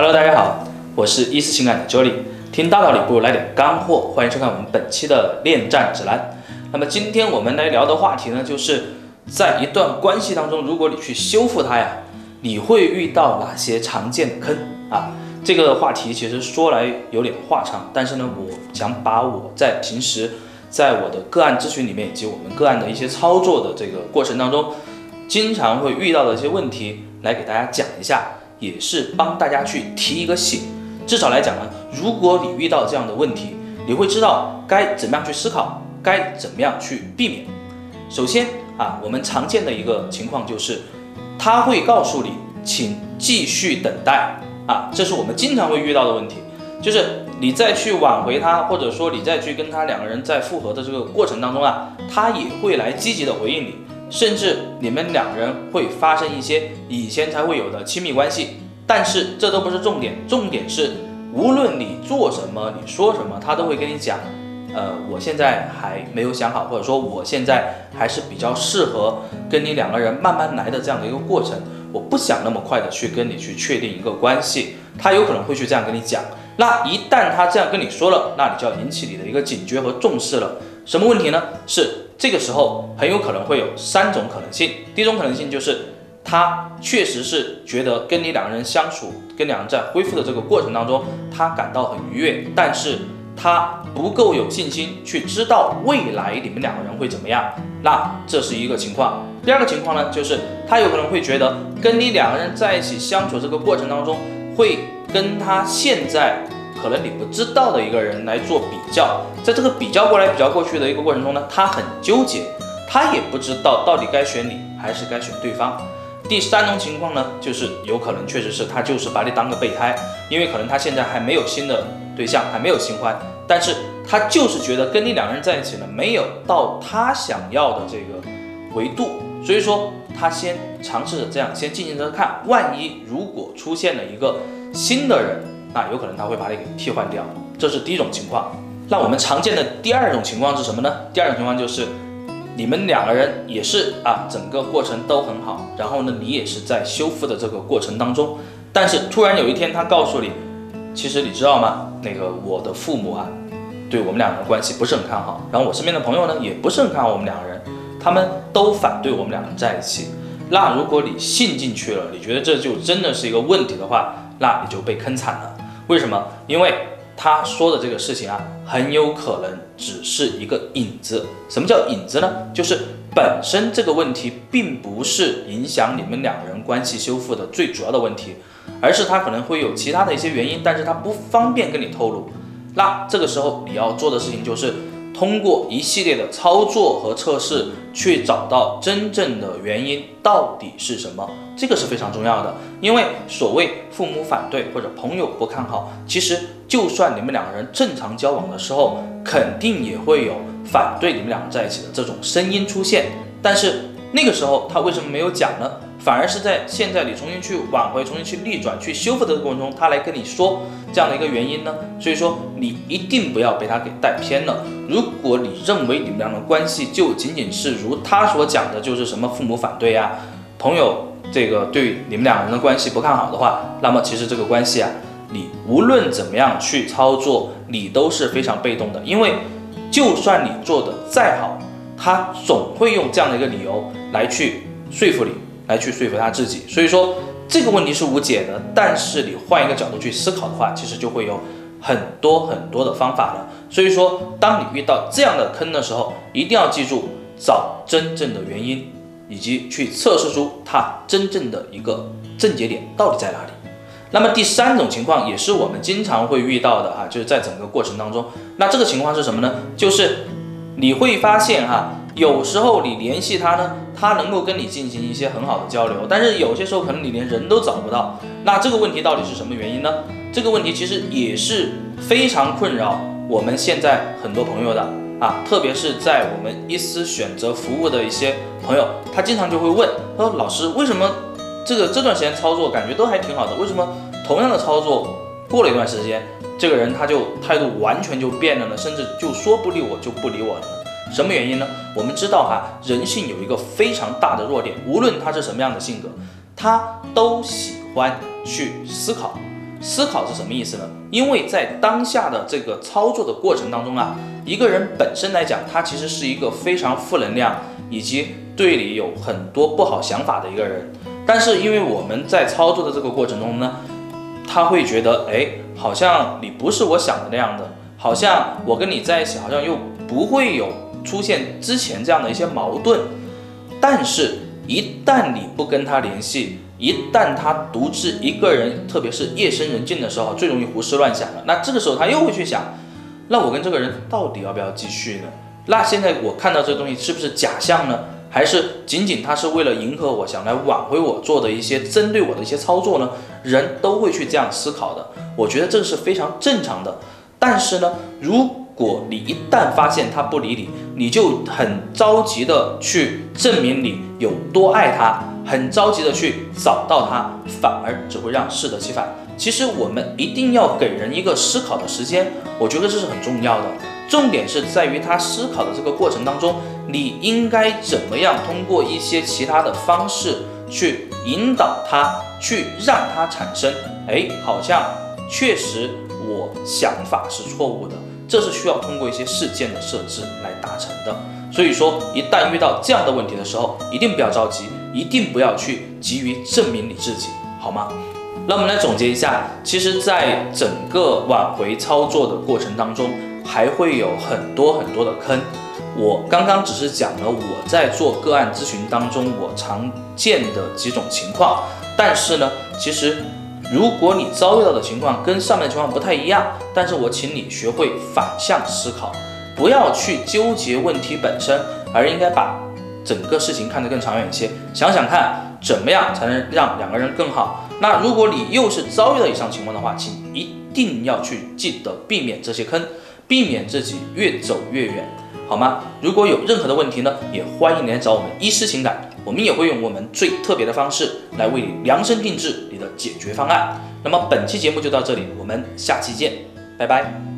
Hello，大家好，我是一思情感的 Jolly，听大道理不如来点干货，欢迎收看我们本期的恋战指南。那么今天我们来聊的话题呢，就是在一段关系当中，如果你去修复它呀，你会遇到哪些常见的坑啊？这个话题其实说来有点话长，但是呢，我想把我在平时在我的个案咨询里面，以及我们个案的一些操作的这个过程当中，经常会遇到的一些问题，来给大家讲一下，也是帮大家去提一个醒。至少来讲呢，如果你遇到这样的问题，你会知道该怎么样去思考，该怎么样去避免。首先啊，我们常见的一个情况就是，他会告诉你，请继续等待。啊，这是我们经常会遇到的问题，就是你再去挽回他，或者说你再去跟他两个人在复合的这个过程当中啊，他也会来积极的回应你，甚至你们两人会发生一些以前才会有的亲密关系。但是这都不是重点，重点是无论你做什么，你说什么，他都会跟你讲，呃，我现在还没有想好，或者说我现在还是比较适合跟你两个人慢慢来的这样的一个过程。我不想那么快的去跟你去确定一个关系，他有可能会去这样跟你讲。那一旦他这样跟你说了，那你就要引起你的一个警觉和重视了。什么问题呢？是这个时候很有可能会有三种可能性。第一种可能性就是他确实是觉得跟你两个人相处，跟两人在恢复的这个过程当中，他感到很愉悦，但是他不够有信心去知道未来你们两个人会怎么样。那这是一个情况。第二个情况呢，就是他有可能会觉得跟你两个人在一起相处这个过程当中，会跟他现在可能你不知道的一个人来做比较，在这个比较过来比较过去的一个过程中呢，他很纠结，他也不知道到底该选你还是该选对方。第三种情况呢，就是有可能确实是他就是把你当个备胎，因为可能他现在还没有新的对象，还没有新欢，但是他就是觉得跟你两个人在一起呢，没有到他想要的这个维度。所以说，他先尝试着这样，先进行着看，万一如果出现了一个新的人，那有可能他会把你给替换掉，这是第一种情况。那我们常见的第二种情况是什么呢？第二种情况就是你们两个人也是啊，整个过程都很好，然后呢，你也是在修复的这个过程当中，但是突然有一天他告诉你，其实你知道吗？那个我的父母啊，对我们两个人关系不是很看好，然后我身边的朋友呢，也不是很看好我们两个人。他们都反对我们两个人在一起，那如果你信进去了，你觉得这就真的是一个问题的话，那你就被坑惨了。为什么？因为他说的这个事情啊，很有可能只是一个影子。什么叫影子呢？就是本身这个问题并不是影响你们两个人关系修复的最主要的问题，而是他可能会有其他的一些原因，但是他不方便跟你透露。那这个时候你要做的事情就是。通过一系列的操作和测试，去找到真正的原因到底是什么，这个是非常重要的。因为所谓父母反对或者朋友不看好，其实就算你们两个人正常交往的时候，肯定也会有反对你们两个在一起的这种声音出现。但是那个时候他为什么没有讲呢？反而是在现在你重新去挽回、重新去逆转、去修复的过程中，他来跟你说这样的一个原因呢？所以说你一定不要被他给带偏了。如果你认为你们俩的关系就仅仅是如他所讲的，就是什么父母反对呀、朋友这个对你们两个人的关系不看好的话，那么其实这个关系啊，你无论怎么样去操作，你都是非常被动的。因为就算你做的再好，他总会用这样的一个理由来去说服你。来去说服他自己，所以说这个问题是无解的。但是你换一个角度去思考的话，其实就会有很多很多的方法了。所以说，当你遇到这样的坑的时候，一定要记住找真正的原因，以及去测试出它真正的一个症结点到底在哪里。那么第三种情况也是我们经常会遇到的哈，就是在整个过程当中，那这个情况是什么呢？就是你会发现哈。有时候你联系他呢，他能够跟你进行一些很好的交流，但是有些时候可能你连人都找不到。那这个问题到底是什么原因呢？这个问题其实也是非常困扰我们现在很多朋友的啊，特别是在我们一思选择服务的一些朋友，他经常就会问，他说老师为什么这个这段时间操作感觉都还挺好的，为什么同样的操作过了一段时间，这个人他就态度完全就变了呢？甚至就说不理我就不理我了。什么原因呢？我们知道哈，人性有一个非常大的弱点，无论他是什么样的性格，他都喜欢去思考。思考是什么意思呢？因为在当下的这个操作的过程当中啊，一个人本身来讲，他其实是一个非常负能量以及对你有很多不好想法的一个人。但是因为我们在操作的这个过程中呢，他会觉得，哎，好像你不是我想的那样的，好像我跟你在一起，好像又不会有出现之前这样的一些矛盾。但是，一旦你不跟他联系，一旦他独自一个人，特别是夜深人静的时候，最容易胡思乱想了。那这个时候他又会去想，那我跟这个人到底要不要继续呢？那现在我看到这个东西是不是假象呢？还是仅仅他是为了迎合我，想来挽回我做的一些针对我的一些操作呢？人都会去这样思考的。我觉得这个是非常正常的。但是呢，如果你一旦发现他不理你，你就很着急的去证明你有多爱他。很着急的去找到他，反而只会让适得其反。其实我们一定要给人一个思考的时间，我觉得这是很重要的。重点是在于他思考的这个过程当中，你应该怎么样通过一些其他的方式去引导他，去让他产生，哎，好像确实我想法是错误的。这是需要通过一些事件的设置来成的。所以说，一旦遇到这样的问题的时候，一定不要着急。一定不要去急于证明你自己，好吗？那我们来总结一下，其实，在整个挽回操作的过程当中，还会有很多很多的坑。我刚刚只是讲了我在做个案咨询当中我常见的几种情况，但是呢，其实如果你遭遇到的情况跟上面的情况不太一样，但是我请你学会反向思考，不要去纠结问题本身，而应该把。整个事情看得更长远一些，想想看怎么样才能让两个人更好。那如果你又是遭遇了以上情况的话，请一定要去记得避免这些坑，避免自己越走越远，好吗？如果有任何的问题呢，也欢迎来找我们医师情感，我们也会用我们最特别的方式来为你量身定制你的解决方案。那么本期节目就到这里，我们下期见，拜拜。